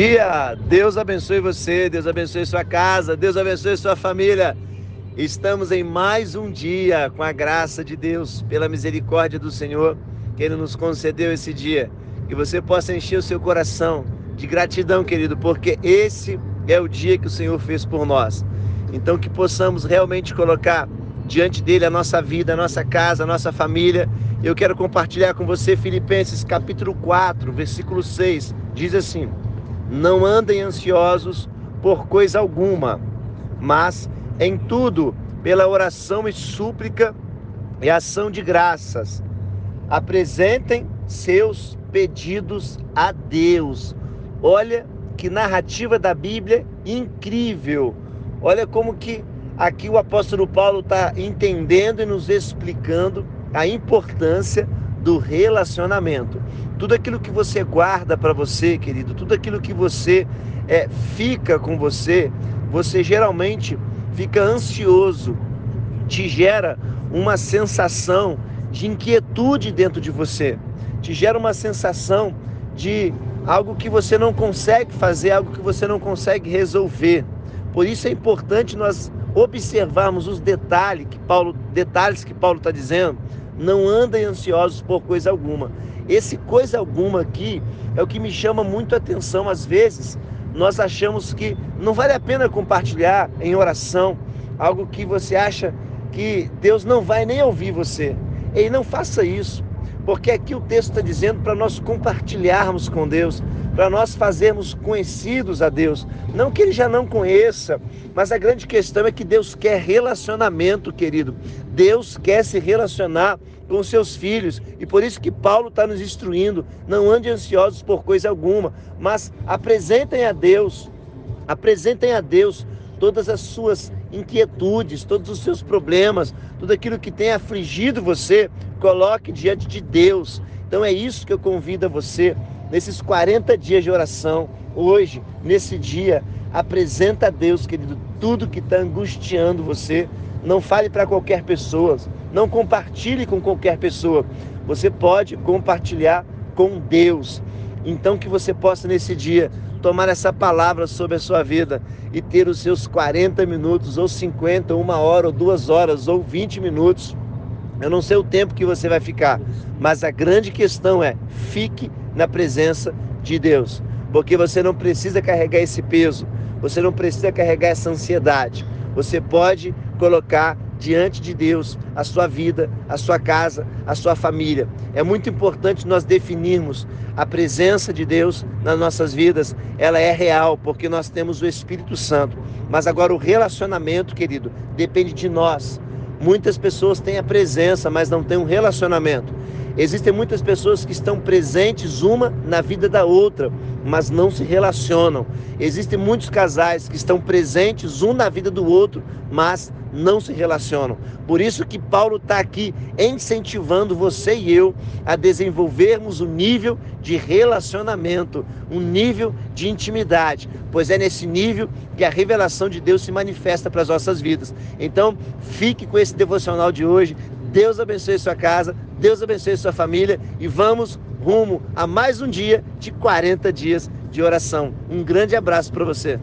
dia. Deus abençoe você, Deus abençoe sua casa, Deus abençoe sua família. Estamos em mais um dia com a graça de Deus, pela misericórdia do Senhor, que Ele nos concedeu esse dia. Que você possa encher o seu coração de gratidão, querido, porque esse é o dia que o Senhor fez por nós. Então, que possamos realmente colocar diante dele a nossa vida, a nossa casa, a nossa família. Eu quero compartilhar com você Filipenses capítulo 4, versículo 6. Diz assim: não andem ansiosos por coisa alguma, mas em tudo, pela oração e súplica e ação de graças, apresentem seus pedidos a Deus. Olha que narrativa da Bíblia incrível. Olha como que aqui o apóstolo Paulo está entendendo e nos explicando a importância do relacionamento. Tudo aquilo que você guarda para você, querido, tudo aquilo que você é, fica com você, você geralmente fica ansioso, te gera uma sensação de inquietude dentro de você, te gera uma sensação de algo que você não consegue fazer, algo que você não consegue resolver. Por isso é importante nós observarmos os detalhes que Paulo, detalhes que Paulo está dizendo não andem ansiosos por coisa alguma. Esse coisa alguma aqui é o que me chama muito a atenção. Às vezes, nós achamos que não vale a pena compartilhar em oração algo que você acha que Deus não vai nem ouvir você. E não faça isso, porque aqui o texto está dizendo para nós compartilharmos com Deus, para nós fazermos conhecidos a Deus. Não que ele já não conheça, mas a grande questão é que Deus quer relacionamento, querido. Deus quer se relacionar com seus filhos e por isso que Paulo está nos instruindo: não ande ansiosos por coisa alguma, mas apresentem a Deus, apresentem a Deus todas as suas inquietudes, todos os seus problemas, tudo aquilo que tem afligido você, coloque diante de Deus. Então é isso que eu convido a você nesses 40 dias de oração, hoje, nesse dia, apresenta a Deus, querido, tudo que está angustiando você. Não fale para qualquer pessoa, não compartilhe com qualquer pessoa. Você pode compartilhar com Deus. Então que você possa nesse dia tomar essa palavra sobre a sua vida e ter os seus 40 minutos, ou 50, uma hora, ou duas horas, ou 20 minutos. Eu não sei o tempo que você vai ficar, mas a grande questão é: fique na presença de Deus, porque você não precisa carregar esse peso, você não precisa carregar essa ansiedade. Você pode colocar diante de Deus a sua vida, a sua casa, a sua família. É muito importante nós definirmos a presença de Deus nas nossas vidas. Ela é real porque nós temos o Espírito Santo. Mas agora o relacionamento, querido, depende de nós. Muitas pessoas têm a presença, mas não têm um relacionamento. Existem muitas pessoas que estão presentes uma na vida da outra, mas não se relacionam. Existem muitos casais que estão presentes um na vida do outro, mas não se relacionam. Por isso que Paulo está aqui incentivando você e eu a desenvolvermos um nível de relacionamento, um nível de intimidade, pois é nesse nível que a revelação de Deus se manifesta para as nossas vidas. Então, fique com esse devocional de hoje. Deus abençoe sua casa, Deus abençoe sua família e vamos rumo a mais um dia de 40 dias de oração. Um grande abraço para você.